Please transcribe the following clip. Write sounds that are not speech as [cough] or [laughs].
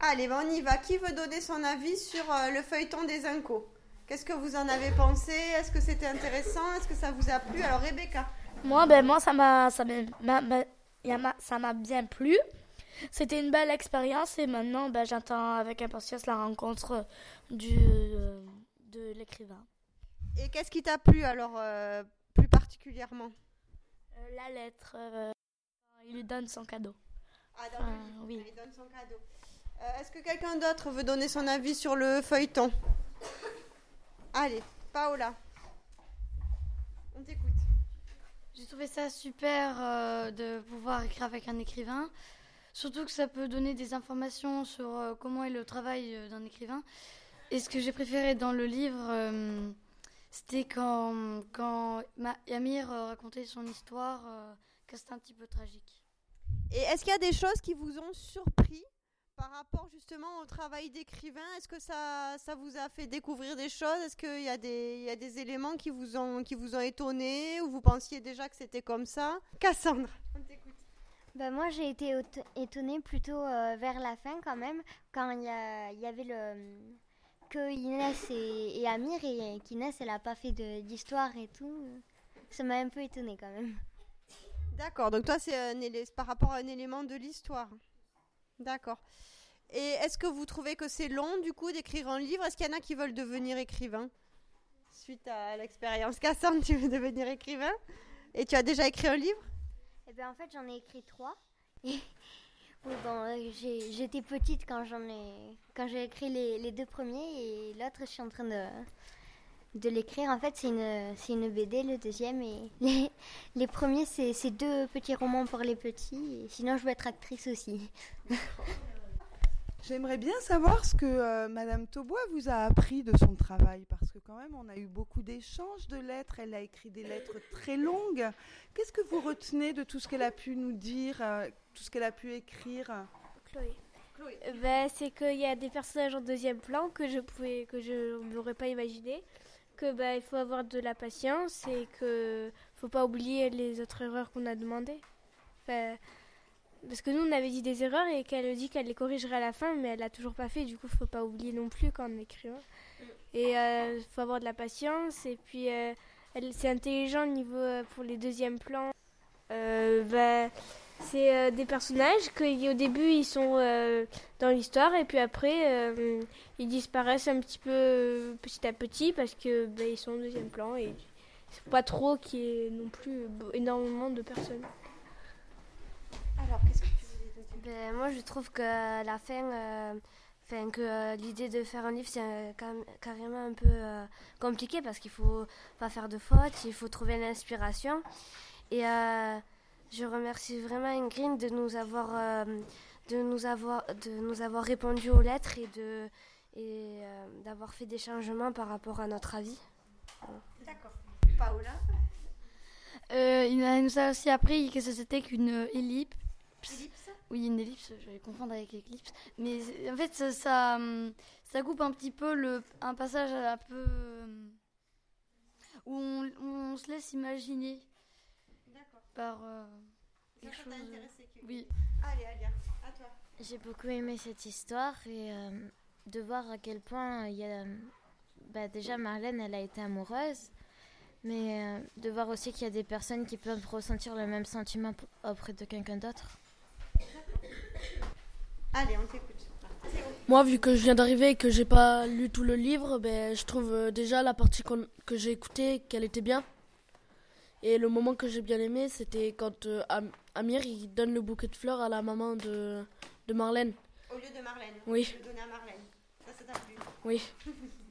Allez, on y va. Qui veut donner son avis sur euh, le feuilleton des Incos? Qu'est-ce que vous en avez pensé? Est-ce que c'était intéressant? Est-ce que ça vous a plu? Alors, Rebecca. Moi, ben, moi ça m'a ça m'a- bien plu. C'était une belle expérience et maintenant ben, j'attends avec impatience la rencontre du, euh, de l'écrivain. Et qu'est-ce qui t'a plu alors euh, plus particulièrement? Euh, la lettre, il lui donne son cadeau. Ah, dans le Ah, livre, oui. il donne son cadeau. Euh, Est-ce que quelqu'un d'autre veut donner son avis sur le feuilleton? Allez, Paola. On t'écoute. J'ai trouvé ça super euh, de pouvoir écrire avec un écrivain. Surtout que ça peut donner des informations sur euh, comment est le travail d'un écrivain. Et ce que j'ai préféré dans le livre, c'était quand, quand Ma- Amir euh, racontait son histoire, que c'était un petit peu tragique. Et est-ce qu'il y a des choses qui vous ont surpris? Par rapport justement au travail d'écrivain Est-ce que ça, ça vous a fait découvrir des choses? Est-ce qu'il y, a des- il y a des éléments qui vous ont, qui vous ont étonné ou vous pensiez déjà que c'était comme ça? Cassandre, on t'écoute. Bah, moi, j'ai été étonnée plutôt euh, vers la fin quand même, quand il y, a- y avait le que Inès et, et Amir et qu'Inès elle a pas fait d'histoire et tout. Ça m'a un peu étonnée quand même. D'accord, donc toi c'est par rapport à un élément de l'histoire. D'accord. Et est-ce que vous trouvez que c'est long du coup d'écrire un livre? Est-ce qu'il y en a qui veulent devenir écrivain Suite à l'expérience Cassandre, tu veux devenir écrivain? Et tu as déjà écrit un livre? Et ben en fait, j'en ai écrit trois. [laughs] Bon, euh, j'étais petite quand quand j'ai écrit les, les deux premiers et l'autre, je suis en train de de l'écrire. En fait, c'est une c'est une BD le deuxième et [laughs] les les premiers c'est c'est deux petits romans pour les petits. Et sinon, je veux être actrice aussi. [laughs] J'aimerais bien savoir ce que euh, Madame Taubois vous a appris de son travail, parce que quand même, on a eu beaucoup d'échanges de lettres. Elle a écrit des lettres très longues. Qu'est-ce que vous retenez de tout ce qu'elle a pu nous dire, euh, tout ce qu'elle a pu écrire? Chloé. Ben, c'est qu'il y a des personnages en deuxième plan que je pouvais que je n'aurais pas imaginé que ben, il faut avoir de la patience et que faut pas oublier les autres erreurs qu'on a demandées. Parce que nous on avait dit des erreurs et qu'elle dit qu'elle les corrigerait à la fin mais elle l'a toujours pas fait du coup faut pas oublier non plus quand on écrit. Et il faut avoir de la patience et puis euh, elle c'est intelligent au niveau euh, pour les deuxièmes plans. Euh, ben, c'est euh, des personnages qui au début ils sont euh, dans l'histoire et puis après euh, ils disparaissent un petit peu petit à petit parce que ben, ils sont au deuxième plan et c'est pas trop qu'il y ait non plus énormément de personnes. Alors, qu'est-ce que tu voulais dire Ben, moi, je trouve que la fin, euh, enfin, que euh, l'idée de faire un livre, c'est euh, carrément un peu euh, compliqué parce qu'il faut pas faire de fautes, il faut trouver l'inspiration. Et euh, je remercie vraiment Ingrid de nous avoir, euh, de nous avoir, de nous avoir répondu aux lettres et de et euh, d'avoir fait des changements par rapport à notre avis. D'accord. Paola Euh, il nous a aussi appris que c'était qu'une ellipse. Ellipse Oui, une ellipse, je vais confondre avec éclipse. Mais en fait, ça, ça, ça coupe un petit peu le, un passage un peu. hum, où on, on se laisse imaginer. Par euh, quelque chose. t'a intéressé que- Oui. Allez, Alia, à toi. J'ai beaucoup aimé cette histoire et euh, de voir à quel point il y a. bah, déjà, Marlène, elle a été amoureuse, mais euh, de voir aussi qu'il y a des personnes qui peuvent ressentir le même sentiment auprès de quelqu'un d'autre. Allez, on t'écoute. Moi, vu que je viens d'arriver et que j'ai pas lu tout le livre, ben, je trouve euh, déjà la partie que j'ai écoutée qu'elle était bien. Et le moment que j'ai bien aimé, c'était quand euh, Am- Amir il donne le bouquet de fleurs à la maman de, de Marlène. Au lieu de Marlène. Oui. Le donner à Marlène. Ça, ça t'a plu Oui. [laughs]